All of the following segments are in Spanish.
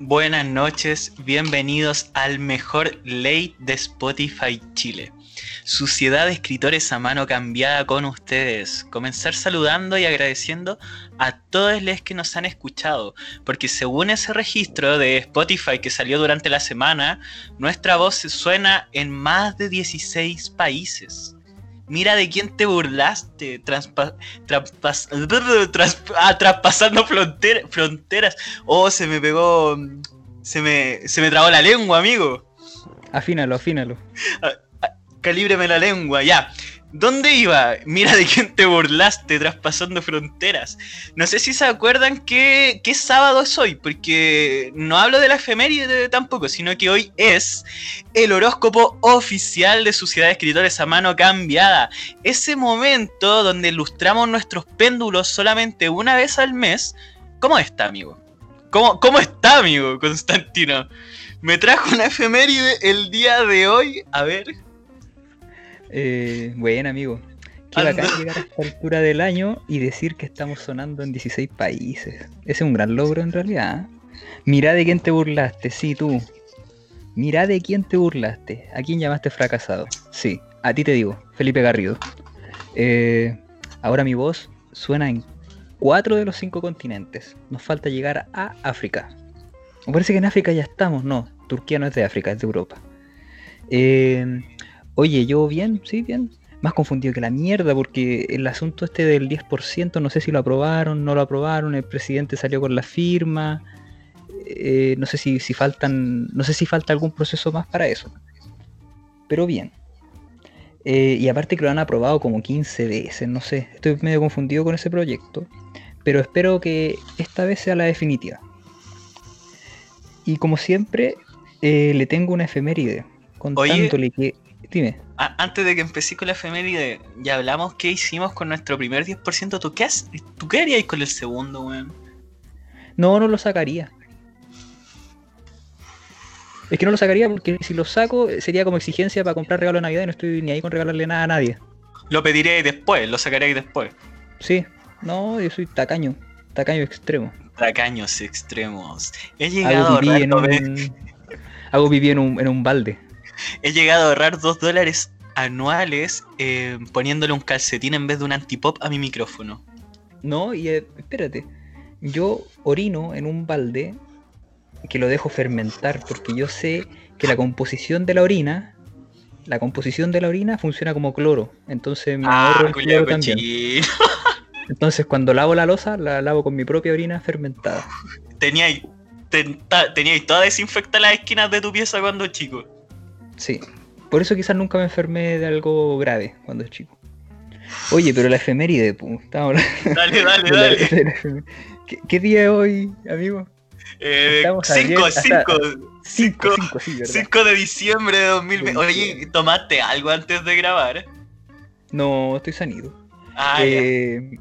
buenas noches, bienvenidos al mejor late de Spotify Chile. Suciedad de escritores a mano cambiada con ustedes. Comenzar saludando y agradeciendo a todos los que nos han escuchado, porque según ese registro de Spotify que salió durante la semana, nuestra voz se suena en más de 16 países. Mira de quién te burlaste, ah, traspasando fronteras. Oh, se me pegó, se me, se me trabó la lengua, amigo. Afínalo, afínalo. Ah, Calíbreme la lengua, ya. ¿Dónde iba? Mira de quién te burlaste traspasando fronteras. No sé si se acuerdan qué, qué sábado es hoy, porque no hablo de la efeméride tampoco, sino que hoy es el horóscopo oficial de Sociedad de Escritores a mano cambiada. Ese momento donde ilustramos nuestros péndulos solamente una vez al mes. ¿Cómo está, amigo? ¿Cómo, cómo está, amigo Constantino? Me trajo una efeméride el día de hoy. A ver, eh, bueno, amigo. Qué bacán llegar a esta altura del año y decir que estamos sonando en 16 países. Ese es un gran logro en realidad. ¿eh? Mira de quién te burlaste, sí, tú. Mira de quién te burlaste. ¿A quién llamaste fracasado? Sí, a ti te digo, Felipe Garrido. Eh, ahora mi voz suena en cuatro de los cinco continentes. Nos falta llegar a África. Me parece que en África ya estamos. No, Turquía no es de África, es de Europa. Eh, Oye, yo bien, sí, bien. Más confundido que la mierda, porque el asunto este del 10%, no sé si lo aprobaron, no lo aprobaron, el presidente salió con la firma. Eh, no sé si, si faltan. No sé si falta algún proceso más para eso. Pero bien. Eh, y aparte que lo han aprobado como 15 veces, no sé. Estoy medio confundido con ese proyecto. Pero espero que esta vez sea la definitiva. Y como siempre, eh, le tengo una efeméride. Contándole que Dime. antes de que empecé con la efeméride, ya hablamos qué hicimos con nuestro primer 10%. ¿Tú qué, ¿Tú qué harías con el segundo, weón? No, no lo sacaría. Es que no lo sacaría porque si lo saco sería como exigencia para comprar regalo de Navidad y no estoy ni ahí con regalarle nada a nadie. Lo pediré después, lo sacaré después. Sí, no, yo soy tacaño, tacaño extremo. Tacaños extremos. He llegado Hago pipí, en un... Hago pipí en un, en un balde. He llegado a ahorrar 2 dólares anuales eh, poniéndole un calcetín en vez de un antipop a mi micrófono. No, y eh, espérate. Yo orino en un balde que lo dejo fermentar porque yo sé que la composición de la orina la composición de la orina funciona como cloro. Entonces me ah, ahorro el cloro también. entonces cuando lavo la losa la lavo con mi propia orina fermentada. Tenía tenía toda desinfectada las esquinas de tu pieza cuando chico Sí. Por eso quizás nunca me enfermé de algo grave cuando es chico. Oye, pero la efeméride, estamos Dale, dale, dale. ¿Qué, día es hoy, amigo? 5, 5, 5 de diciembre de 2020. Oye, ¿tomaste algo antes de grabar? No, estoy sanido. Ah, eh,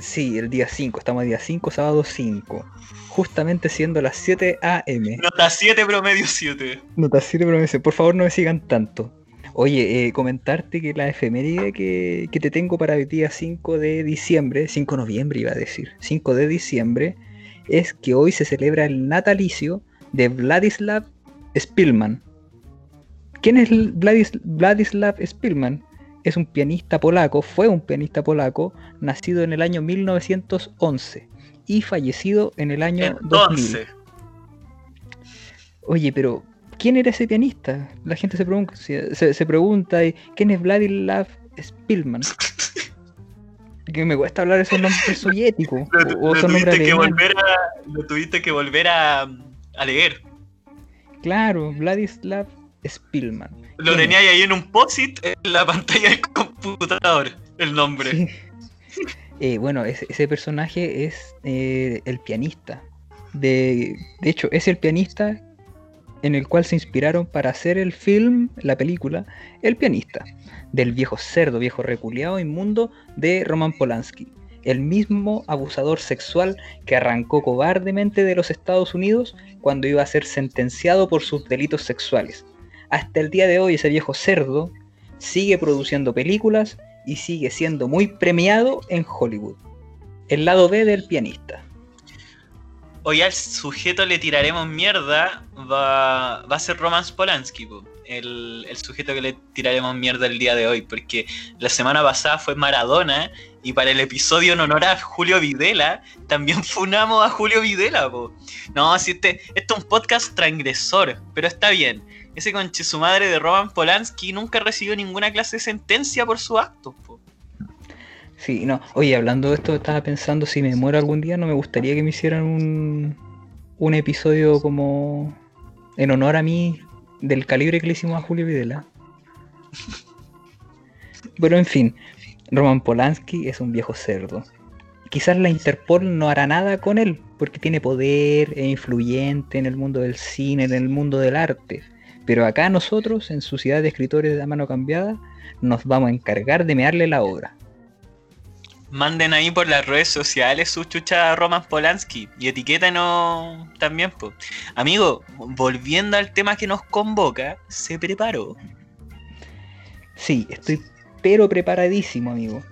sí, el día 5, estamos día 5, sábado 5 justamente siendo las 7 a.m. Nota 7 promedio 7. Nota 7 promedio 7. Por favor no me sigan tanto. Oye, eh, comentarte que la efeméride que, que, te tengo para el día 5 de diciembre, 5 de noviembre iba a decir, 5 de diciembre, es que hoy se celebra el natalicio de Vladislav Spilman. ¿Quién es Vladislav Spilman? Es un pianista polaco, fue un pianista polaco, nacido en el año 1911 y fallecido en el año 2000. Oye, pero ¿quién era ese pianista? La gente se pregunta, se, pregunta ¿quién es Vladislav Spilman? que me cuesta hablar esos nombres soviéticos. Lo, tuviste que volver a, lo tuviste que volver a, leer. Claro, Vladislav Spilman. Lo tenía ahí en un post-it en la pantalla del computador, el nombre. Eh, bueno, ese, personaje es eh, el pianista. De, de hecho, es el pianista en el cual se inspiraron para hacer el film, la película, El pianista, del viejo cerdo, viejo reculeado inmundo de Roman Polanski, el mismo abusador sexual que arrancó cobardemente de los Estados Unidos cuando iba a ser sentenciado por sus delitos sexuales. Hasta el día de hoy ese viejo cerdo sigue produciendo películas y sigue siendo muy premiado en Hollywood. El lado B del pianista. hoy al sujeto le tiraremos mierda va, va a ser Roman Polanski, po, el, el sujeto que le tiraremos mierda el día de hoy, porque la semana pasada fue Maradona y para el episodio en honor a Julio Videla también funamos a Julio Videla, po. No, si este, este es un podcast transgresor, pero está bien. Ese conche su madre de Roman Polanski nunca recibió ninguna clase de sentencia por su acto, po. Sí, no. Oye, hablando de esto, estaba pensando si me muero algún día, no me gustaría que me hicieran un, un episodio como en honor a mí del calibre que le hicimos a Julio Videla. Pero en fin, Roman Polanski es un viejo cerdo. Quizás la Interpol no hará nada con él, porque tiene poder, e influyente en el mundo del cine, en el mundo del arte. Pero acá nosotros, en Sociedad de Escritores de Mano Cambiada, nos vamos a encargar de mearle la obra. Manden ahí por las redes sociales su chucha a Roman Polanski y etiquétanos también, po. Amigo, volviendo al tema que nos convoca, se preparó. Sí, estoy pero preparadísimo, amigo.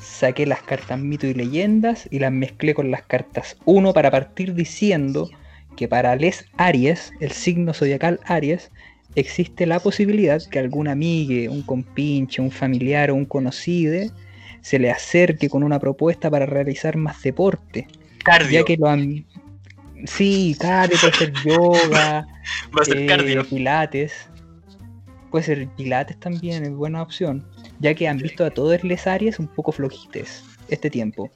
Saqué las cartas mito y leyendas y las mezclé con las cartas 1 para partir diciendo que para Les Aries, el signo zodiacal Aries, existe la posibilidad que algún amigue, un compinche, un familiar o un conocido se le acerque con una propuesta para realizar más deporte. Cardio. Ya que lo han... Sí, cardio, puede ser yoga, Va a ser eh, cardio. pilates. Puede ser pilates también, es buena opción. Ya que han visto a todos les Aries un poco flojites este tiempo.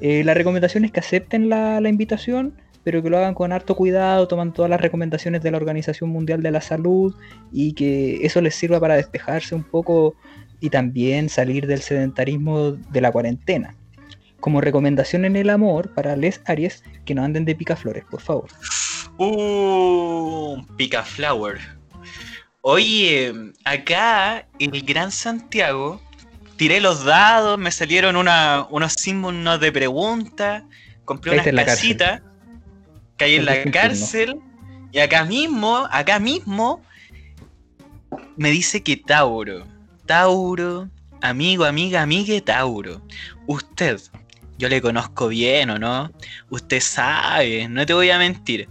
Eh, la recomendación es que acepten la, la invitación, pero que lo hagan con harto cuidado, toman todas las recomendaciones de la Organización Mundial de la Salud y que eso les sirva para despejarse un poco y también salir del sedentarismo de la cuarentena. Como recomendación en el amor para les Aries, que no anden de picaflores, por favor. Uh, Picaflower. Oye, acá en el Gran Santiago tiré los dados, me salieron una- unos signos de pregunta, compré unas en casitas, caí en la cárcel y acá mismo, acá mismo me dice que Tauro, Tauro, amigo, amiga, amigue Tauro, usted, yo le conozco bien o no, usted sabe, no te voy a mentir,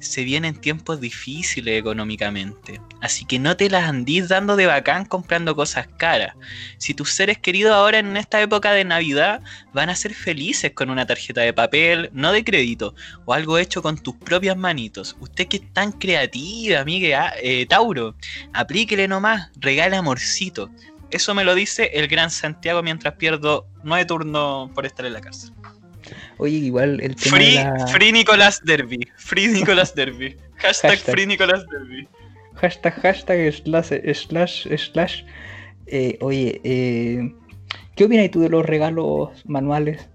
se vienen tiempos difíciles económicamente. Así que no te las andís dando de bacán comprando cosas caras. Si tus seres queridos ahora en esta época de Navidad van a ser felices con una tarjeta de papel, no de crédito, o algo hecho con tus propias manitos. Usted que es tan creativa, amigue ah, eh, Tauro, aplíquele nomás, regale amorcito. Eso me lo dice el gran Santiago mientras pierdo nueve turnos por estar en la casa. Oye, igual el tema Free, de la... free Nicolás Derby. Free Nicolás Derby. Hashtag, Hashtag. Free Nicolás Derby. Hashtag, hashtag, slash, slash, slash. Eh, oye, eh, ¿qué opinas tú de los regalos manuales?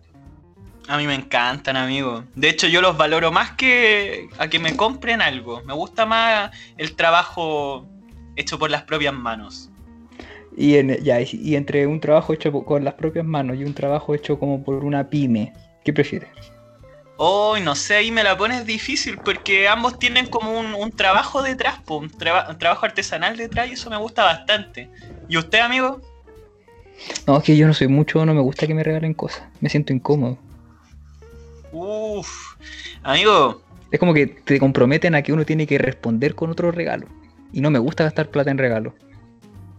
A mí me encantan, amigo. De hecho, yo los valoro más que a que me compren algo. Me gusta más el trabajo hecho por las propias manos. Y, en, ya, y, y entre un trabajo hecho con las propias manos y un trabajo hecho como por una pyme, ¿qué prefieres? Hoy, no sé, ahí me la pones difícil porque ambos tienen como un, un trabajo detrás, un, traba- un trabajo artesanal detrás y eso me gusta bastante. ¿Y usted, amigo? No, es que yo no soy mucho, no me gusta que me regalen cosas, me siento incómodo. Uf, amigo, Es como que te comprometen a que uno tiene que responder con otro regalo. Y no me gusta gastar plata en regalos.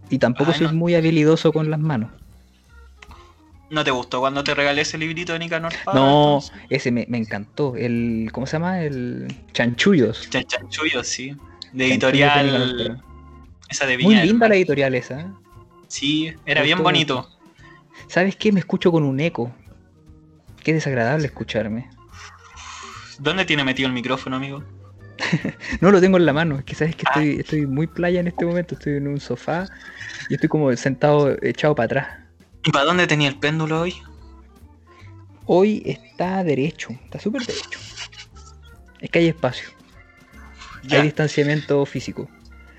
Y tampoco Ay, soy no. muy habilidoso con las manos. ¿No te gustó cuando te regalé ese librito de Nicanor Parra, No, entonces? ese me, me encantó. El. ¿Cómo se llama? El. Chanchullos. Chan- Chanchullo, sí. De Chanchullos editorial. Esa de Muy Viña del linda Mar. la editorial esa. ¿eh? Sí, era Me bien gustó bonito. ¿Sabes qué? Me escucho con un eco. Qué desagradable escucharme. ¿Dónde tiene metido el micrófono, amigo? No lo tengo en la mano. Es que sabes que Ah. estoy, estoy muy playa en este momento. Estoy en un sofá y estoy como sentado echado para atrás. ¿Y para dónde tenía el péndulo hoy? Hoy está derecho. Está súper derecho. Es que hay espacio. Ya. Hay distanciamiento físico.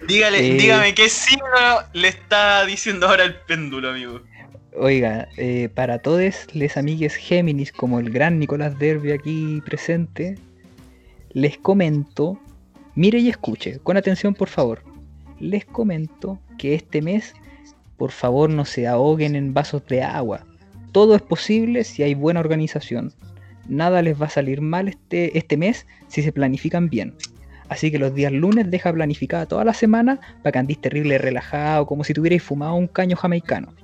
Dígale, Eh. dígame qué signo le está diciendo ahora el péndulo, amigo. Oiga, eh, para todos les amigues Géminis, como el gran Nicolás Derby aquí presente, les comento, mire y escuche, con atención por favor, les comento que este mes, por favor no se ahoguen en vasos de agua. Todo es posible si hay buena organización. nada les va a salir mal este, este mes si se planifican bien. Así que los días lunes deja planificada toda la semana para que andís terrible relajado, como si tuvierais fumado un caño jamaicano.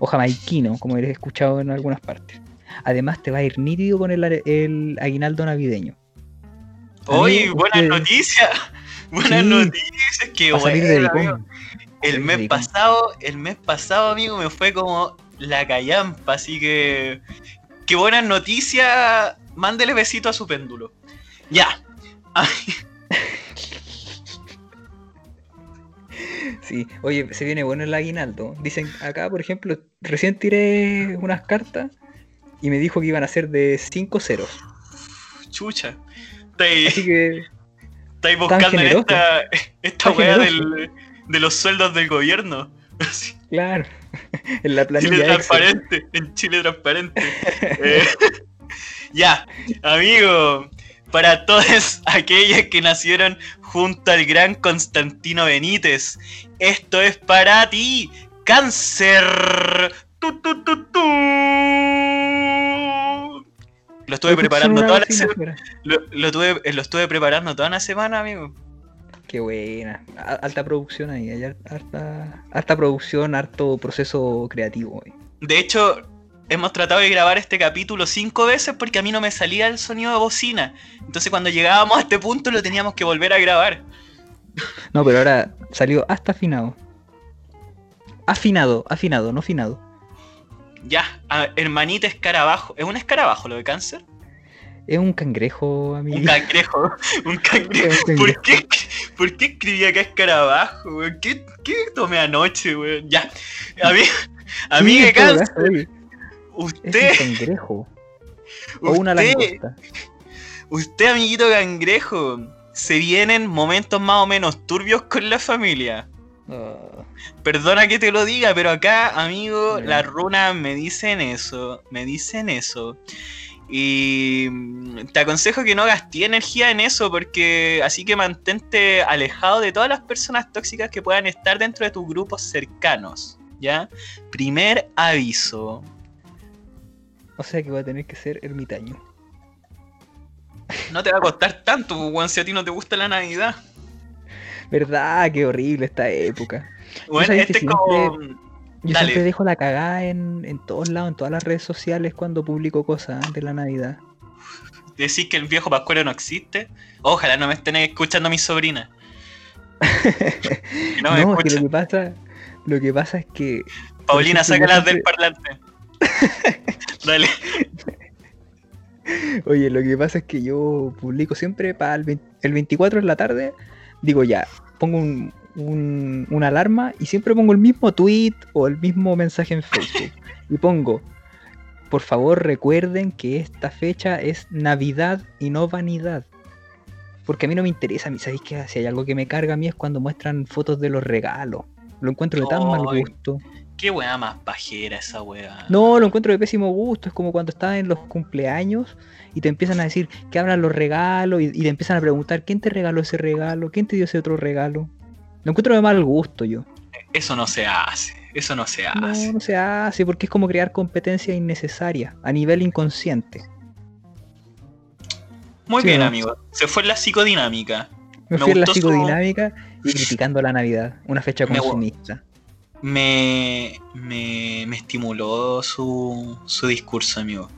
O jamaiquino, como he escuchado en algunas partes. Además te va a ir nítido con el, el aguinaldo navideño. ¡Uy! buenas noticias. Buenas noticias. Qué bueno. El mes pasado, el mes pasado, amigo, me fue como la callampa, así que qué buenas noticias. Mándele besito a su péndulo. Ya. Sí, oye, se viene bueno el aguinaldo. Dicen acá, por ejemplo, recién tiré unas cartas y me dijo que iban a ser de 5 ceros. Chucha. Así que. Estáis buscando esta, esta wea de los sueldos del gobierno. Claro. En la planilla. Chile transparente. En Chile transparente. Eh, ya, amigo. Para todas aquellas que nacieron junto al gran Constantino Benítez, esto es para ti, cáncer. Tu, tu, tu, lo estuve preparando toda la semana. Lo, eh, lo, estuve preparando toda una semana, amigo. Qué buena. Alta producción ahí. Hay alta, alta producción, harto proceso creativo. De hecho, hemos tratado de grabar este capítulo cinco veces porque a mí no me salía el sonido de bocina. Entonces cuando llegábamos a este punto lo teníamos que volver a grabar. No, pero ahora salió hasta afinado. Afinado, afinado, no afinado. Ya, hermanita escarabajo. ¿Es un escarabajo lo de cáncer? Es un cangrejo, amigo. Un cangrejo, un cangrejo. ¿Por, qué, ¿Por qué escribí acá escarabajo, ¿Qué, ¿Qué, tomé anoche, weón? Ya. A mí, a mí cáncer. Usted. Es un cangrejo. O una langosta. Usted, amiguito cangrejo, se vienen momentos más o menos turbios con la familia. Ah. Perdona que te lo diga, pero acá, amigo, las runas me dicen eso. Me dicen eso. Y te aconsejo que no gastes energía en eso, porque así que mantente alejado de todas las personas tóxicas que puedan estar dentro de tus grupos cercanos. ¿Ya? Primer aviso. O sea que va a tener que ser ermitaño. No te va a costar tanto, Juan, si a ti no te gusta la Navidad. ¿Verdad? Qué horrible esta época. Bueno, este es como... Yo siempre dejo la cagada en, todos lados, en todas las redes sociales cuando publico cosas de la Navidad. Decís que el viejo Pascuero no existe. Ojalá no me estén escuchando mis sobrinas. no, no es que lo que pasa, lo que pasa es que. Paulina, sácalas del parlante. Dale. Oye, lo que pasa es que yo publico siempre para el, el 24 en la tarde digo ya, pongo un, una alarma y siempre pongo el mismo tweet o el mismo mensaje en Facebook. y pongo, por favor recuerden que esta fecha es Navidad y no vanidad. Porque a mí no me interesa, a mí, ¿sabéis que si hay algo que me carga a mí es cuando muestran fotos de los regalos? Lo encuentro de tan mal gusto. Qué weá más pajera esa weá. No, lo encuentro de pésimo gusto. Es como cuando estás en los cumpleaños y te empiezan a decir que hablan los regalos y, te empiezan a preguntar quién te regaló ese regalo, quién te dio ese otro regalo. Lo encuentro de mal gusto yo. Eso no se hace, eso no se hace. No, no se hace porque es como crear competencia innecesaria a nivel inconsciente. Muy bien, amigo. Se fue en la psicodinámica. Me, fui en la psicodinámica y criticando la Navidad, una fecha consumista. Me, me, me estimuló su, su discurso, amigo.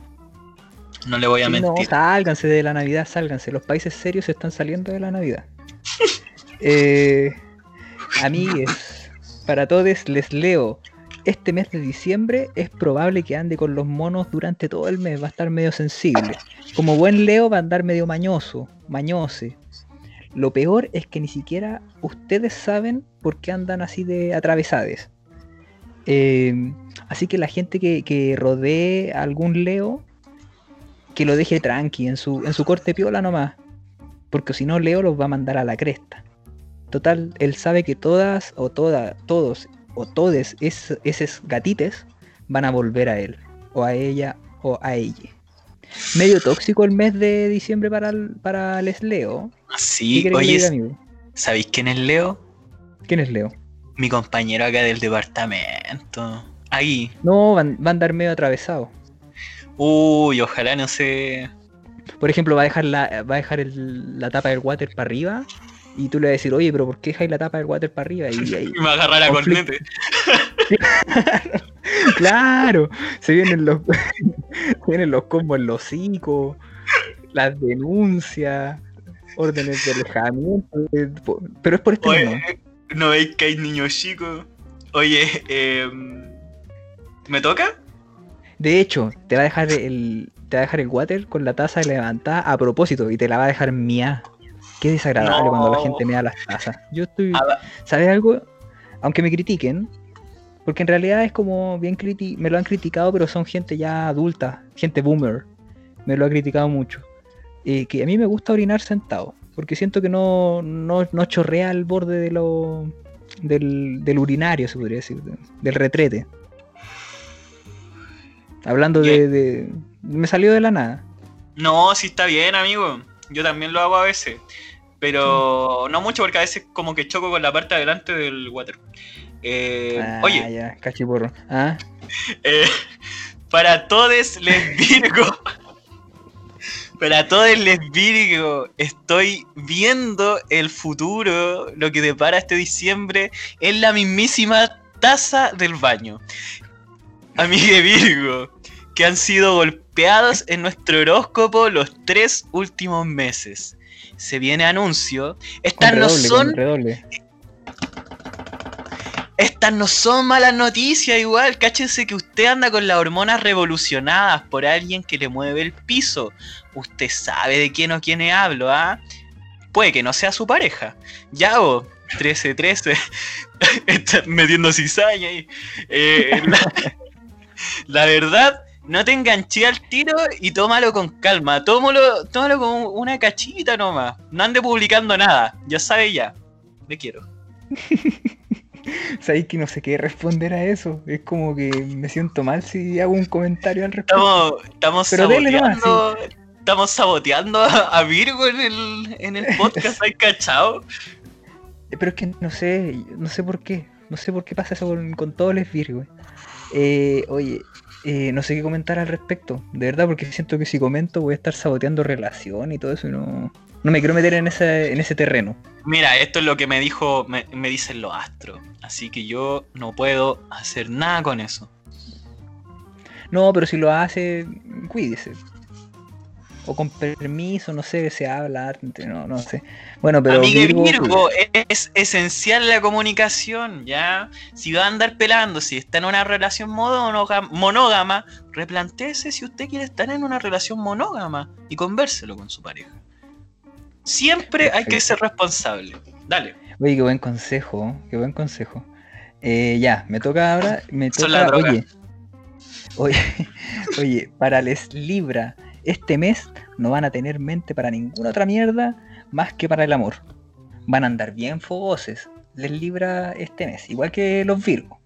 No le voy a mentir. No, sálganse de la Navidad, sálganse. Los países serios están saliendo de la Navidad. eh, amigues, para todos les leo. Este mes de diciembre es probable que ande con los monos durante todo el mes, va a estar medio sensible. Como buen Leo va a andar medio mañoso, mañose. Lo peor es que ni siquiera ustedes saben por qué andan así de atravesades. Eh, así que la gente que, rodee a algún Leo, que lo deje tranqui, en su, en su corte piola nomás. Porque si no, Leo los va a mandar a la cresta. Total, él sabe que todas o todas, todos o todes es, esos gatites van a volver a él, o a ella, o a ella. Medio tóxico el mes de diciembre para, para les Leo. Sí, oye, ¿sabéis quién es Leo? ¿Quién es Leo? Mi compañero acá del departamento. Ahí. No, van, van a andar medio atravesado. Uy, ojalá no se. por ejemplo, va a dejar la, va a dejar el- la tapa del water para arriba y tú le vas a decir, oye, pero ¿por qué dejáis la tapa del water para arriba? Y ahí, Y me agarrar a Conflicto. cornete. claro, se vienen los, se vienen los combos en los hocico, las denuncias, órdenes de alejamiento, eh, pero es por este Oye, modo. ¿no veis que hay niños chicos? Oye, eh, ¿me toca? De hecho, te va a dejar el, te va a dejar el water con la taza levantada a propósito y te la va a dejar mía. Qué desagradable No. cuando la gente me da las tazas. Yo estoy. ¿sabes algo? Aunque me critiquen, porque en realidad es como bien criti me lo han criticado, pero son gente ya adulta, gente boomer. Me lo ha criticado mucho. Eh, que a mí me gusta orinar sentado, porque siento que no, no, no chorrea al borde de lo, del, del urinario, se podría decir, de- del retrete. Hablando de, de- Me salió de la nada. No, sí está bien, amigo. Yo también lo hago a veces. Pero no mucho porque a veces como que choco con la parte de adelante del water. Eh, Ah, oye, ya, cachiporro. Ah, eh, para todos les Virgo. Para todos les Virgo, estoy viendo el futuro, lo que depara este diciembre, en la mismísima taza del baño. Amigue Virgo, que han sido golpeados en nuestro horóscopo los tres últimos meses. Se viene anuncio. Estas no son estas no son malas noticias igual, cáchense que usted anda con las hormonas revolucionadas por alguien que le mueve el piso. Usted sabe de quién o quién hablo, ¿ah? Puede que no sea su pareja. Ya o 13-13, está metiendo cizaña ahí. Eh, la, la verdad, no te enganché al tiro y tómalo con calma. Tómalo, tómalo con una cachita nomás. No ande publicando nada, ya sabe ya. Le quiero. Sabéis que no sé qué responder a eso. Es como que me siento mal si hago un comentario al respecto. Estamos, estamos Pero dele nomás, saboteando. Estamos saboteando a, a Virgo en el, en el podcast, ¿hay cachado? Pero es que no sé, no sé por qué. No sé por qué pasa eso con, con todos los Virgo. Eh, oye, eh, no sé qué comentar al respecto. De verdad, porque siento que si comento voy a estar saboteando relación y todo eso y no, no me quiero meter en ese, en ese terreno. Mira, esto es lo que me dijo, me, me dicen los astros. Así que yo no puedo hacer nada con eso. No, pero si lo hace, cuídese. O con permiso, no sé, se habla, arte, no, no sé. Bueno, pero Amigue Virgo, Virgo, es esencial la comunicación, ¿ya? Si va a andar pelando, si está en una relación monógama, monógama, replantéese si usted quiere estar en una relación monógama y convérselo con su pareja. Siempre hay que ser responsable. Dale. Oye, qué buen consejo, qué buen consejo. Eh, ya, me toca ahora, me Son la toca, droga. oye, oye, oye, para les Libra, este mes no van a tener mente para ninguna otra mierda más que para el amor. Van a andar bien fogoses, les Libra este mes, igual que los Virgo.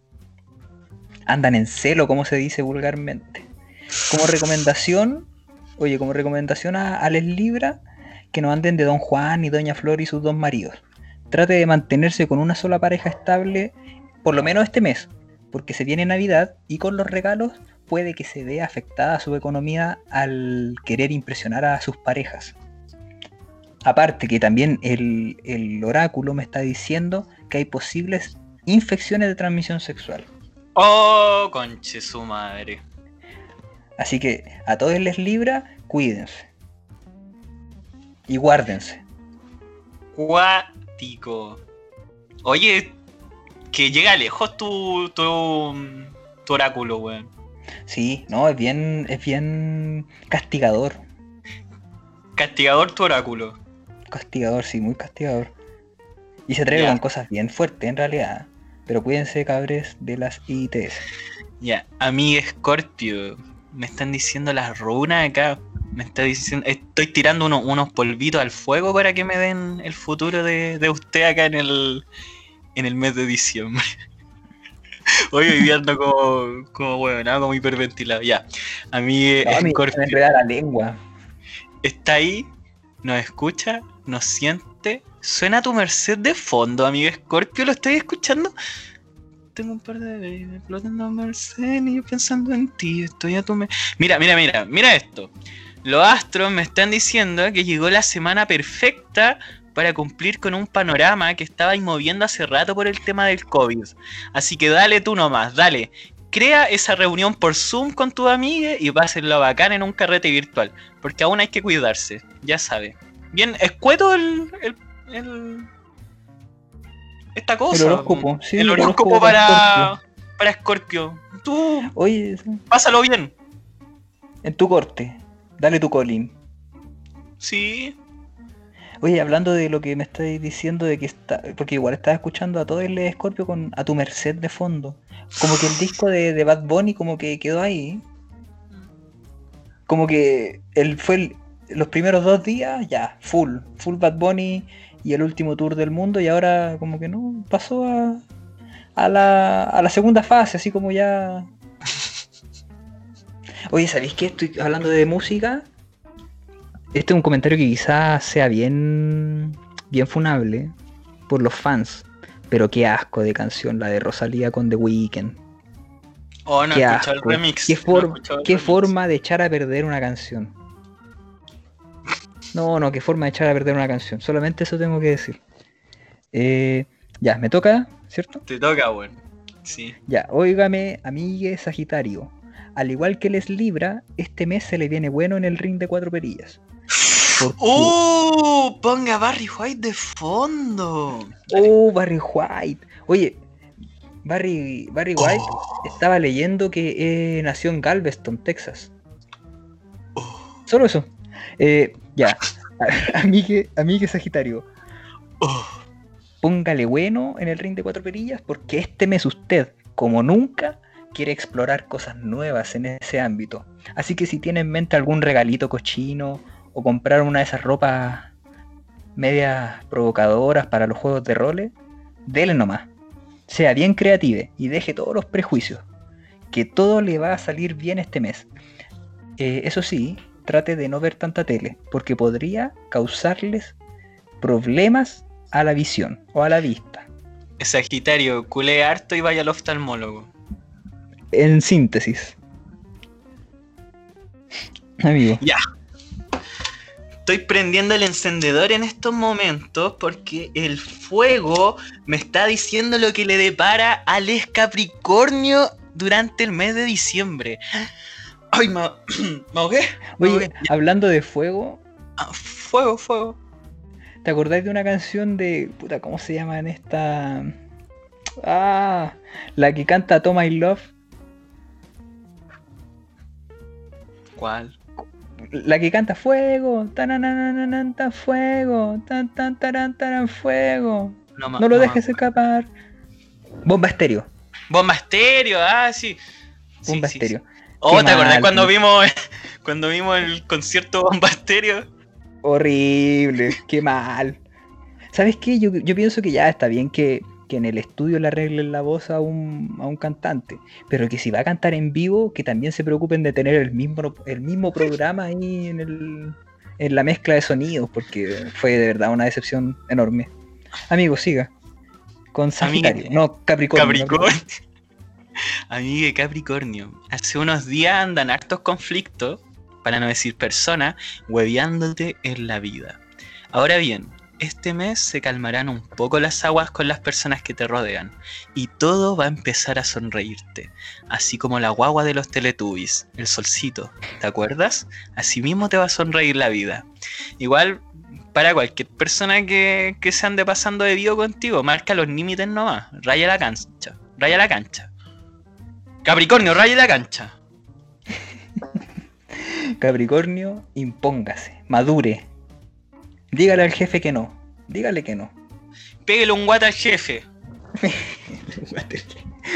Andan en celo, como se dice vulgarmente. Como recomendación, oye, como recomendación a, a les Libra, que no anden de Don Juan y Doña Flor y sus dos maridos trate de mantenerse con una sola pareja estable por lo menos este mes, porque se viene Navidad y con los regalos puede que se vea afectada su economía al querer impresionar a sus parejas. Aparte que también el, el oráculo me está diciendo que hay posibles infecciones de transmisión sexual. Oh, conche su madre. Así que a todos les libra, cuídense. Y guárdense. Cuático. Oye, que llega lejos tu, tu, tu oráculo, weón. Sí, no, es bien, es bien castigador. Castigador tu oráculo. Castigador, sí, muy castigador. Y se atreve con cosas bien fuertes en realidad. Pero cuídense, cabres, de las ITS. Ya, amiga Scorpio, me están diciendo las runas acá. Me está diciendo, estoy tirando uno- unos polvitos al fuego para que me den el futuro de, de usted acá en el, en el mes de diciembre. Hoy viviendo como, como bueno, como hiperventilado. Ya, No, a mí Scorpio. se me enreda la lengua. está ahí, nos escucha, nos siente. Suena tu merced de fondo, amigo Scorpio, ¿lo estoy escuchando? Tengo un par de explotando a merced y yo pensando en ti, estoy a tu me- Mira, mira, mira, mira esto. los astros me están diciendo que llegó la semana perfecta para cumplir con un panorama que estaba moviendo hace rato por el tema del COVID. Así que dale tú nomás, dale. Crea esa reunión por Zoom con tu amiga y pásenlo bacán en un carrete virtual. Porque aún hay que cuidarse, ya sabes. Bien, escueto el, el, el- esta cosa. El horóscopo, sí, el horóscopo horóscopo para para, para Scorpio. Tú, Oye, pásalo bien. en tu corte, dale tu colín. Sí. Oye, hablando de lo que me estáis diciendo de que está, porque igual estaba escuchando a todo el Scorpio con a tu merced de fondo. Como que el disco de, de Bad Bunny como que quedó ahí. Como que él fue el- los primeros dos días, ya, full, full Bad Bunny y el último tour del mundo y ahora como que no, pasó a, a, la, a la segunda fase, así como ya... Oye, ¿sabéis qué? Estoy hablando de música. Este es un comentario que quizás sea bien, bien funable por los fans. Pero qué asco de canción la de Rosalía con The Weeknd. Oh, no qué escuchado el asco. remix. Qué, for- remix. forma de echar a perder una canción. No, no, qué forma de echar a perder una canción. Solamente eso tengo que decir. Eh, ya, me toca, ¿cierto? Te toca, weón. Sí. Ya, óigame, amigue Sagitario. Al igual que les Libra, este mes se le viene bueno en el ring de cuatro perillas. ¡Uh! Ponga Barry White de fondo. Oh, Barry White. Oye, Barry, Barry White Oh. estaba leyendo que eh, nació en Galveston, Texas. Oh. Solo eso. Eh, ya. Amigue, amigue Sagitario. Oh. Póngale bueno en el ring de cuatro perillas porque este mes usted, como nunca, quiere explorar cosas nuevas en ese ámbito. Así que si tiene en mente algún regalito cochino o comprar una de esas ropas medias provocadoras para los juegos de roles, dele nomás. Sea bien creative y deje todos los prejuicios. Que todo le va a salir bien este mes. Eh, eso sí, trate de no ver tanta tele, porque podría causarles problemas a la visión o a la vista. Sagitario, culé harto y vaya al oftalmólogo. En síntesis. Amigo, Estoy prendiendo el encendedor en estos momentos porque el fuego me está diciendo lo que le depara al Capricornio durante el mes de diciembre. Ay, me, me ahogué. me oye, ahogué. hablando de fuego, Ah, fuego, fuego. ¿te acordáis de una canción de. Puta, ¿cómo se llama en esta? Ah, la que canta Toma My Love. ¿Cuál? La que canta fuego, tananananan, tan fuego, tan tan taran taran fuego. No lo dejes escapar. Bomba estéreo, Bomba estéreo, ah, sí. Sí, bomba sí, sí. estéreo. Oh, Qué ¿te acordás cuando tío. vimos cuando vimos el concierto Bomba estéreo? Horrible, qué mal. ¿Sabes qué? Yo, yo pienso que ya está bien que, que en el estudio le arreglen la voz a un, a un cantante, pero que si va a cantar en vivo, que también se preocupen de tener el mismo, el mismo programa ahí en, el, en la mezcla de sonidos, porque fue de verdad una decepción enorme. Amigo, siga. Con Sagitario, Amigue. no, Capricornio. Capricornio. Amigue Capricornio. Hace unos días andan hartos conflictos, para no decir personas, hueveándote en la vida. Ahora bien, este mes se calmarán un poco las aguas con las personas que te rodean y todo va a empezar a sonreírte, así como la guagua de los Teletubbies, el solcito, ¿te acuerdas? Así mismo te va a sonreír la vida. Igual, para cualquier persona que, se ande pasando de vivo contigo, marca los límites nomás, raya la cancha, raya la cancha. Capricornio, raya la cancha. Capricornio, impóngase, madure. Dígale al jefe que no. Dígale que no. Pégale un guata al jefe.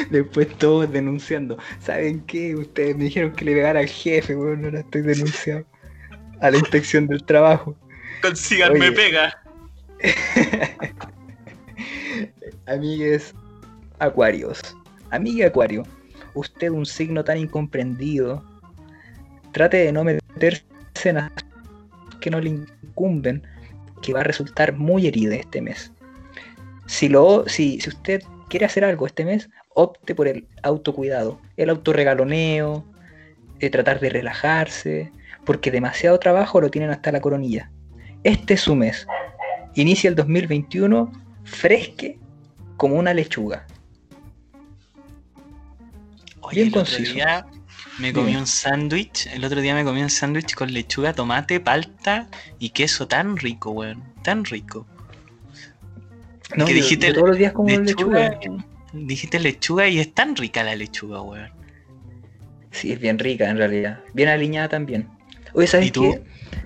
Después todos denunciando. ¿Saben qué? Ustedes me dijeron que le pegara al jefe, weón. Ahora estoy denunciado. A la inspección del trabajo. Consíganme pega. Amigues Acuarios. Amiga Acuario. Usted un signo tan incomprendido. Trate de no meterse en que no le incumben. Que va a resultar muy herido este mes. Si, lo, si, si usted quiere hacer algo este mes, opte por el autocuidado, el autorregaloneo, eh, tratar de relajarse, porque demasiado trabajo lo tienen hasta la coronilla. Este es su mes. Inicia el 2021 fresque como una lechuga. Oye, Bien conciso. día me comí un sándwich. El otro día me comí un sándwich con lechuga, tomate, palta y queso tan rico, weón. Tan rico. No, que yo- dijiste yo todos los días como lechuga, lechuga. Dijiste lechuga y es tan rica la lechuga, weón. Sí, es bien rica en realidad. Bien aliñada también. Oye, ¿sabes ¿Y tú?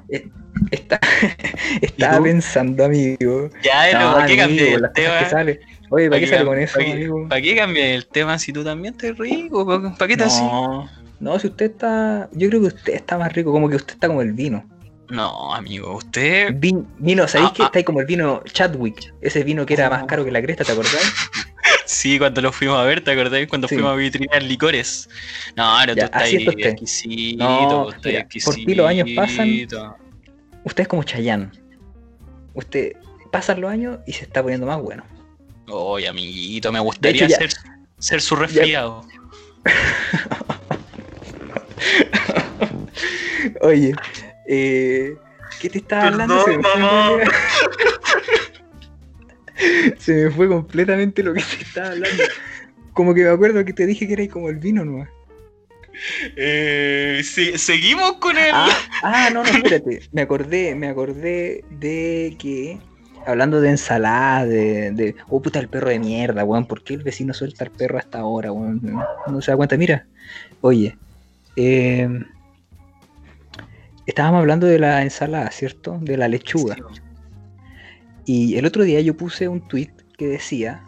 qué? Eh, está- estaba tú? pensando, amigo. Ya, pero No, ¿para qué cambié el tema? que sale. Oye, ¿para qué sale con eso, ¿Para amigo? pa' qué cambié el tema si tú también estás rico? ¿Para para qué estás así? No, si usted está. Yo creo que usted está más rico, como que usted está como el vino. No, amigo, usted. Vin- vino, ¿sabéis Ah, que ah. está ahí como el vino Chadwick? Ese vino que era más Oh. caro que la cresta, ¿te acordás? Sí, cuando lo fuimos a ver, ¿te acordás? Cuando Sí. fuimos a vitrinar licores. No, tú Ya, estás así ahí está usted. exquisito, No, estás mira, exquisito. por ti los años pasan. Usted es como Chayanne. Usted pasan los años y se está poniendo más bueno. Oye, amiguito, me gustaría hecho, ya- ser, ser su resfriado. Oye, eh, ¿qué te estaba hablando? Se me fue mamá. Se me fue completamente lo que te estaba hablando. Como que me acuerdo que te dije que erais como el vino nomás. Eh, sí, seguimos con el. Ah, ah, no, no, espérate. Me acordé, me acordé de que. Hablando de ensalada, de, de. Oh puta, el perro de mierda, weón. ¿Por qué el vecino suelta al perro hasta ahora, weón? No se da cuenta. Mira, oye. Eh, estábamos hablando de la ensalada, ¿cierto? De la lechuga. Y el otro día yo puse un tweet que decía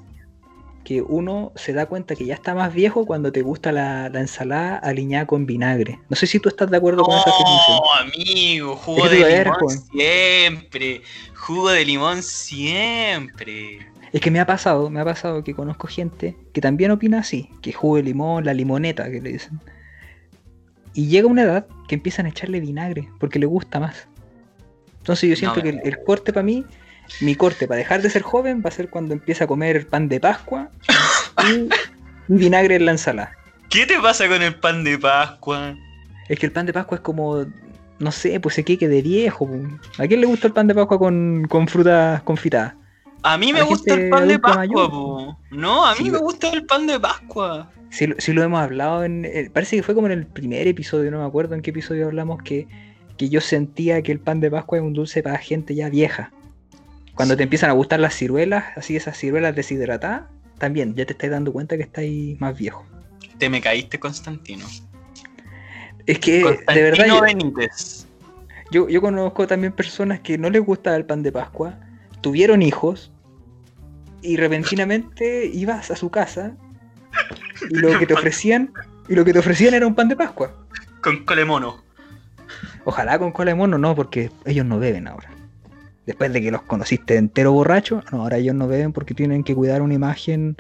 que uno se da cuenta que ya está más viejo cuando te gusta la, la ensalada aliñada con vinagre. No sé si tú estás de acuerdo con esa afirmación. No, amigo, jugo de limón joven. siempre. Jugo de limón siempre. Es que me ha pasado, me ha pasado que conozco gente que también opina así, que jugo de limón, la limoneta que le dicen. Y llega una edad que empiezan a echarle vinagre porque le gusta más. Entonces yo siento No, que el, el corte para mí, mi corte para dejar de ser joven va a ser cuando empieza a comer pan de Pascua y vinagre en la ensalada. ¿Qué te pasa con el pan de Pascua? Es que el pan de Pascua es como, no sé, pues se queque de viejo. ¿A quién le gusta el pan de Pascua con, con frutas confitadas? A mí me gusta el pan de Pascua, mayor. po. No, a mí Sí, me gusta el pan de Pascua. Si, lo- si lo hemos hablado en. eh, parece que fue como en el primer episodio, no me acuerdo en qué episodio hablamos, que, que yo sentía que el pan de Pascua es un dulce para gente ya vieja. Cuando te empiezan a gustar las ciruelas, así esas ciruelas deshidratadas, también ya te estás dando cuenta que estáis más viejo. Te me caíste, Constantino. Es que, de verdad, yo, Benítez. yo, yo conozco también personas que no les gustaba el pan de Pascua, tuvieron hijos y repentinamente ibas a su casa y lo que te ofrecían y lo que te ofrecían era un pan de Pascua. Con colemono. Ojalá con cola de mono, no, porque ellos no beben ahora. Después de que los conociste entero borracho, no, ahora ellos no beben porque tienen que cuidar una imagen.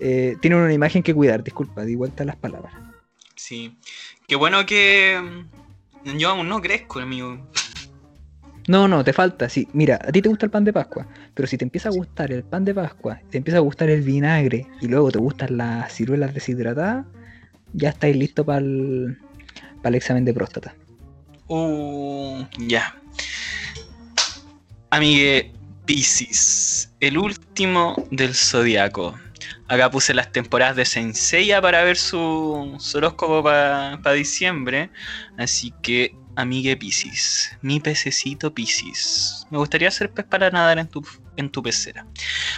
eh, tienen una imagen que cuidar, disculpa, di vuelta las palabras. Sí. Qué bueno que. mm, Yo aún no crezco, amigo. No, no, te falta, sí. Mira, a ti te gusta el pan de Pascua, pero si te empieza a gustar el pan de Pascua, te empieza a gustar el vinagre y luego te gustan las ciruelas deshidratadas, ya estáis listos para el, para el examen de próstata. Uh, ya. Amigue Pisces, el último del zodiaco. Acá puse las temporadas de Senseiya para ver su, su horóscopo para diciembre. Así que, amigue Pisces, mi pececito Pisces. Me gustaría ser pez para nadar en tu, en tu pecera.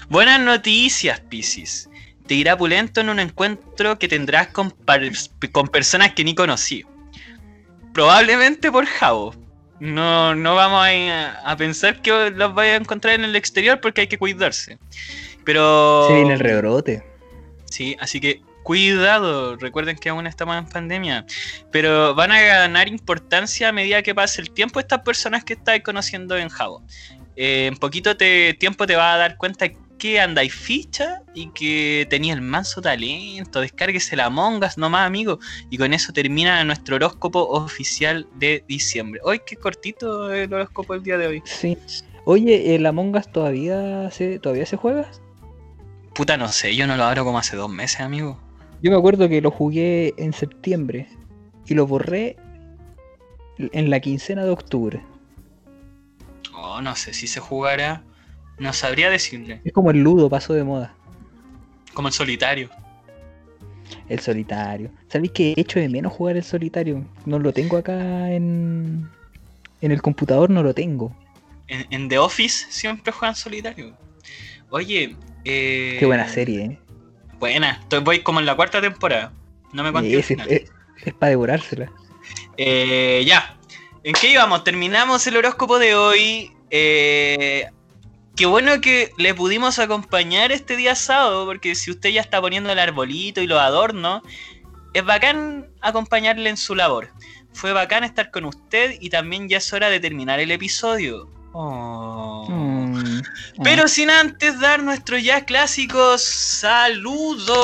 Buenas noticias, Pisces. Te irá pulento en un encuentro que tendrás con, par- con personas que ni conocí. Probablemente por Jabo. No, no vamos a, a pensar que los vaya a encontrar en el exterior porque hay que cuidarse. Pero. Se viene el rebrote. Sí, así que cuidado. Recuerden que aún estamos en pandemia. Pero van a ganar importancia a medida que pase el tiempo estas personas que estáis conociendo en Jabo. Eh, en poquito te- tiempo te vas a dar cuenta que andáis ficha y que tenía el manso talento. Descárguese la mongas nomás, amigo. Y con eso termina nuestro horóscopo oficial de diciembre. Hoy qué cortito el horóscopo el día de hoy. Sí. Oye, ¿el Among Us todavía se, todavía se juega? Puta, no sé, yo no lo abro como hace dos meses, amigo. Yo me acuerdo que lo jugué en septiembre y lo borré en la quincena de octubre. Oh, no sé si se jugará. No sabría decirle. Es como el ludo, pasó de moda. Como el solitario. El solitario. ¿Sabéis que echo de menos jugar el solitario? No lo tengo acá en, en el computador, no lo tengo. En, en The Office siempre juegan solitario. Oye, eh, Qué buena serie, ¿eh? Buena, estoy, voy como en la cuarta temporada. No me conté el Es, final. es, para devorársela. Eh, ya. ¿En qué íbamos? Terminamos el horóscopo de hoy. Eh, qué bueno que le pudimos acompañar este día sábado, porque si usted ya está poniendo el arbolito y los adornos, es bacán acompañarle en su labor. Fue bacán estar con usted y también ya es hora de terminar el episodio. Oh. Mm, Pero sin antes dar nuestros ya clásicos saludos.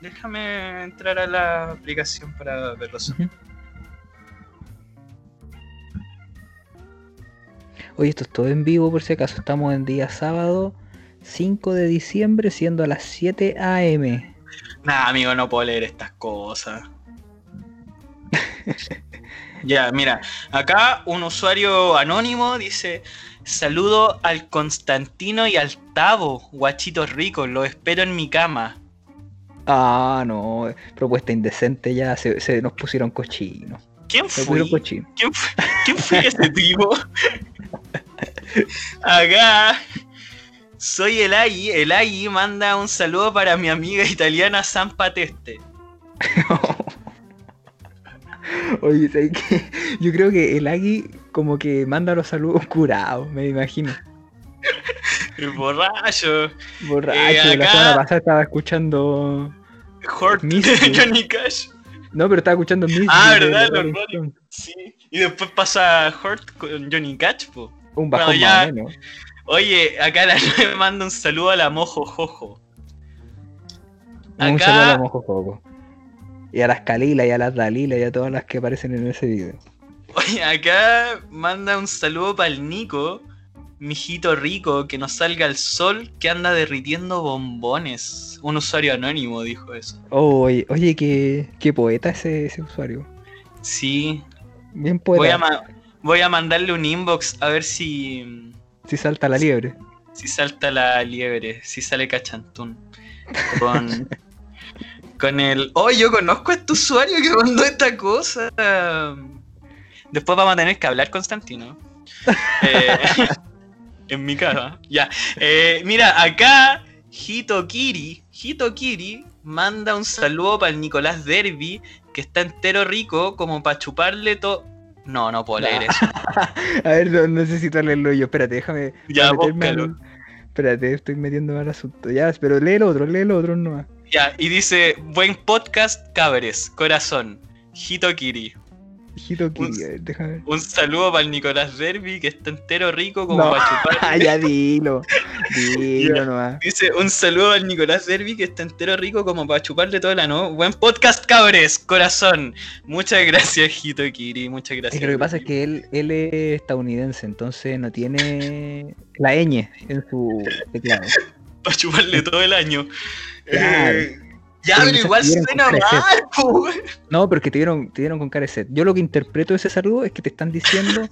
Déjame entrar a la aplicación para verlos. Oye, esto es todo en vivo por si acaso. Estamos en día sábado 5 de diciembre, siendo a las 7 am. Nah, amigo, no puedo leer estas cosas. ya, mira, acá un usuario anónimo dice: Saludo al Constantino y al Tavo, guachitos ricos, los espero en mi cama. Ah, no, propuesta indecente ya, se, se nos pusieron cochinos. ¿Quién fue? ¿Quién fue, quién fue ese tipo? Acá soy el Ai. El Ai manda un saludo para mi amiga italiana San Pateste. Oye, ¿sabes qué? Yo creo que el Agui como que manda los saludos curados, me imagino. El borracho. Borracho, Eh, la semana pasada estaba escuchando... Hort. Johnny Cash. No, pero estaba escuchando Misty Ah, verdad, los Rolling. Sí. Y después pasa Hort con Johnny Cash, po. Un bajón Bueno, ya- más o menos. Oye, acá la manda un saludo a la Mojo Jojo. Un saludo a la Mojo Joco. Y a las Kalila y a las Dalila y a todas las que aparecen en ese video. Oye, acá manda un saludo para el Nico, mijito rico, que nos salga el sol que anda derritiendo bombones. Un usuario anónimo dijo eso. Oye, oye, qué, qué poeta ese, ese usuario. Sí, Bien voy poeta. a, ma- voy a mandarle un inbox a ver si, Si salta la liebre. si salta la liebre, si sale cachantún. Con, con el... Oh, yo conozco a este usuario que mandó esta cosa. Después vamos a tener que hablar, Constantino. Eh, en mi casa. Ya. Eh, mira, acá Hitokiri, Hitokiri manda un saludo para el Nicolás Derby, que está entero rico, como para chuparle todo. No, no puedo leer eso. A ver, no, necesito leerlo yo. Espérate, déjame. Ya, meterme al- Espérate, estoy metiendo al asunto. Ya, pero lee el otro, lee el otro nomás. Ya, y dice, buen podcast, cabres, corazón. Hitokiri. Hijito Kiri, Un- a ver, déjame ver. Un saludo para el Nicolás Derby, que está entero rico como No. para chuparle. ya dilo. Dilo nomás. Dice, un saludo al Nicolás Derby que está entero rico como para chuparle todo el ano. Buen podcast, cabres, corazón. Muchas gracias, Hito Kiri. Muchas gracias. lo que pasa es que él, él es estadounidense, entonces no tiene la ñ en su teclado. Para chuparle todo el año. Claro. Eh, ya, Pero pero no igual suena mal, po. No, porque te dieron, te dieron con careset. Yo lo que interpreto de ese saludo es que te están diciendo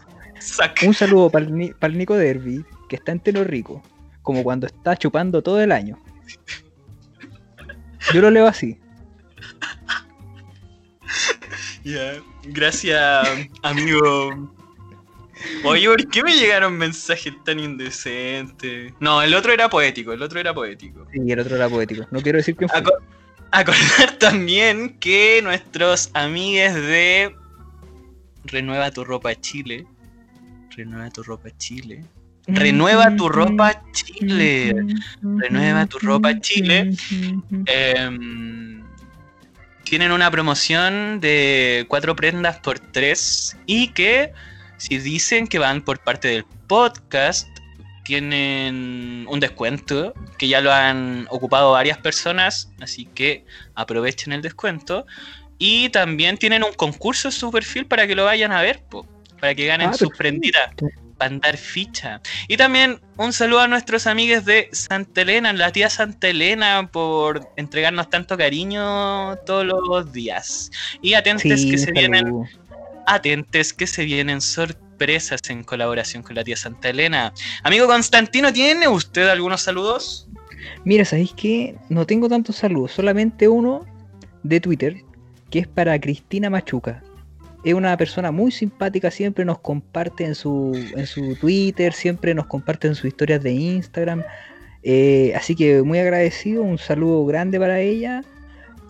un saludo para el, Nico Derby, que está entero rico, como cuando está chupando todo el año. Yo lo leo así. Ya, Gracias, amigo. Oye, ¿por qué me llegaron mensajes tan indecentes? No, el otro era poético, el otro era poético. Y el otro era poético. No quiero decir fue. Aco- acordar también que nuestros amigues de Renueva tu ropa Chile. Renueva tu ropa Chile. Renueva tu ropa Chile. Renueva tu ropa Chile. Em, tienen una promoción de cuatro prendas por tres y que si dicen que van por parte del podcast tienen un descuento que ya lo han ocupado varias personas así que aprovechen el descuento y también tienen un concurso en su perfil para que lo vayan a ver po, para que ganen Ah, sus prenditas para andar ficha y también un saludo a nuestros amigos de Santa Elena, la tía Santa Elena, por entregarnos tanto cariño todos los días. Y atentos Sí, que se un vienen saludo. Atentes que se vienen sorpresas en colaboración con la tía Santa Elena. Amigo Constantino, ¿tiene usted algunos saludos? Mira, ¿sabéis qué? No tengo tantos saludos, solamente uno de Twitter, que es para Cristina Machuca. Es una persona muy simpática, siempre nos comparte en su, en su Twitter, siempre nos comparte en sus historias de Instagram. Eh, así que muy agradecido, un saludo grande para ella.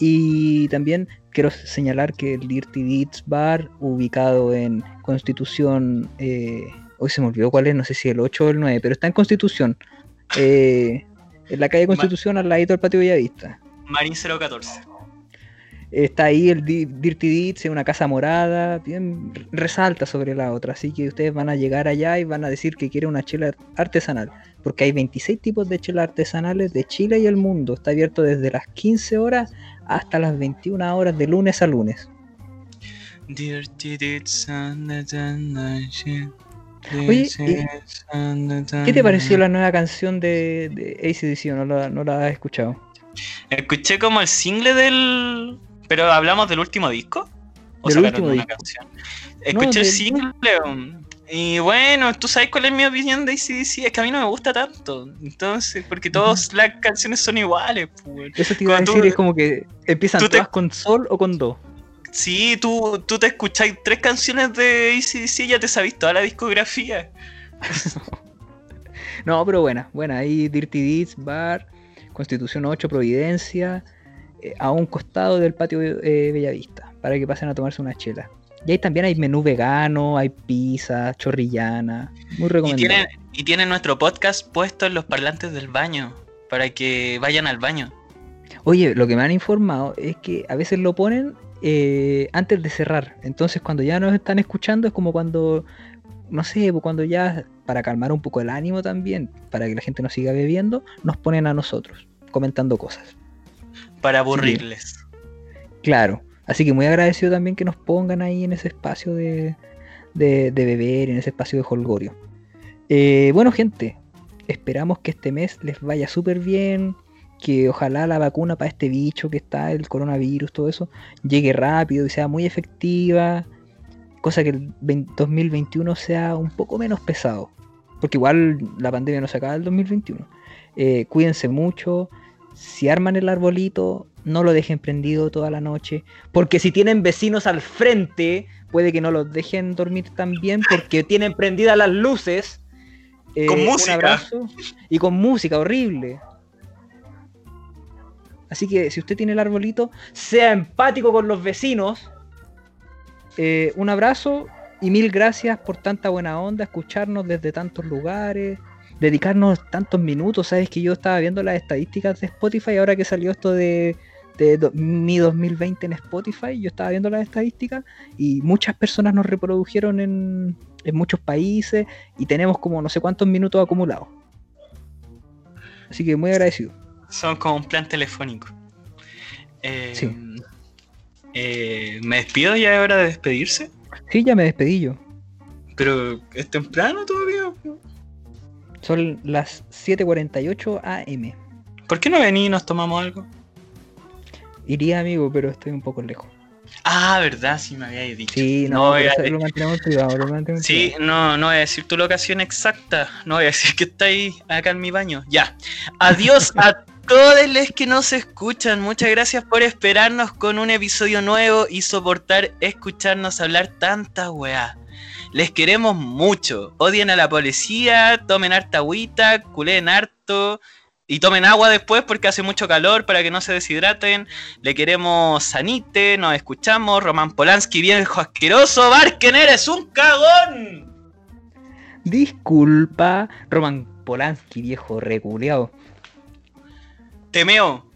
Y también quiero señalar que el Dirty Deeds Bar, ubicado en Constitución, eh, hoy se me olvidó cuál es, no sé si el 8 o el 9, pero está en Constitución. Eh, en la calle Constitución, al ladito del patio Villavista. Marín 014. Está ahí el Dirty Deeds, una casa morada, bien resalta sobre la otra. Así que ustedes van a llegar allá y van a decir que quieren una chela artesanal. Porque hay 26 tipos de chelas artesanales de Chile y el mundo. Está abierto desde las 15 horas hasta las 21 horas de lunes a lunes. Oye, ¿qué te pareció la nueva canción de, de ACDC? ¿No la, ¿No la has escuchado? Escuché como el single del, pero hablamos del último disco. ¿O del último disco. Canción? Escuché el single. Y bueno, tú sabes cuál es mi opinión de ACDC. Es que a mí no me gusta tanto. Entonces, porque todas las canciones son iguales. Pues. Eso te iba a decir, es como que empiezan todas con sol o con do. Sí, tú, tú te escucháis tres canciones de ACDC y ya te sabéis toda la discografía. no, pero buena, buena. Ahí Dirty Deeds, Bar, Constitución 8, Providencia. Eh, a un costado del patio eh, Bellavista, para que pasen a tomarse una chela. Y ahí también hay menú vegano, hay pizza, chorrillana, muy recomendable. Y tienen, nuestro podcast puesto en los parlantes del baño, para que vayan al baño. Oye, lo que me han informado es que a veces lo ponen eh, antes de cerrar. Entonces cuando ya nos están escuchando es como cuando, no sé, pues cuando ya, para calmar un poco el ánimo también, para que la gente no siga bebiendo, nos ponen a nosotros, comentando cosas para aburrirles. Claro, así que muy agradecido también que nos pongan ahí en ese espacio de, de, beber, en ese espacio de holgorio. Eh, bueno, gente, esperamos que este mes les vaya súper bien, que ojalá la vacuna para este bicho que está, el coronavirus, todo eso, llegue rápido y sea muy efectiva, cosa que el 2021 sea un poco menos pesado, porque igual la pandemia no se acaba el 2021. Eh, cuídense mucho, si arman el arbolito, no lo dejen prendido toda la noche, porque si tienen vecinos al frente, puede que no los dejen dormir tan bien porque tienen prendidas las luces. Eh, con música. y con música horrible. Así que si usted tiene el arbolito, sea empático con los vecinos. Eh, un abrazo y mil gracias por tanta buena onda, escucharnos desde tantos lugares dedicarnos tantos minutos. Sabes que yo estaba viendo las estadísticas de Spotify ahora que salió esto de, mi 2020 en Spotify. Yo estaba viendo las estadísticas y muchas personas nos reprodujeron en, muchos países y tenemos como no sé cuántos minutos acumulados. Así que muy agradecido. Son como un plan telefónico. Eh, sí. Eh, ¿Me despido? ¿Ya es hora de despedirse? Sí, ya me despedí yo. Pero es temprano todavía. Son las 7.48 am. ¿Por qué no vení y nos tomamos algo? Iría, amigo, pero estoy un poco lejos. Ah, verdad, sí me habías dicho. Sí, no, voy a... lo mantenemos privado, lo mantenemos Sí, no, no voy a decir tu locación exacta. No voy a decir que está ahí acá en mi baño. Ya. Adiós a todos los que nos escuchan. Muchas gracias por esperarnos con un episodio nuevo y soportar escucharnos hablar tanta weá. Les queremos mucho. Odien a la policía, tomen harta agüita, culen harto y tomen agua después porque hace mucho calor para que no se deshidraten. Le queremos sanite, nos escuchamos. Roman Polanski, viejo asqueroso. Barken, eres un cagón. Disculpa, Roman Polanski, viejo reculeado. Temeo,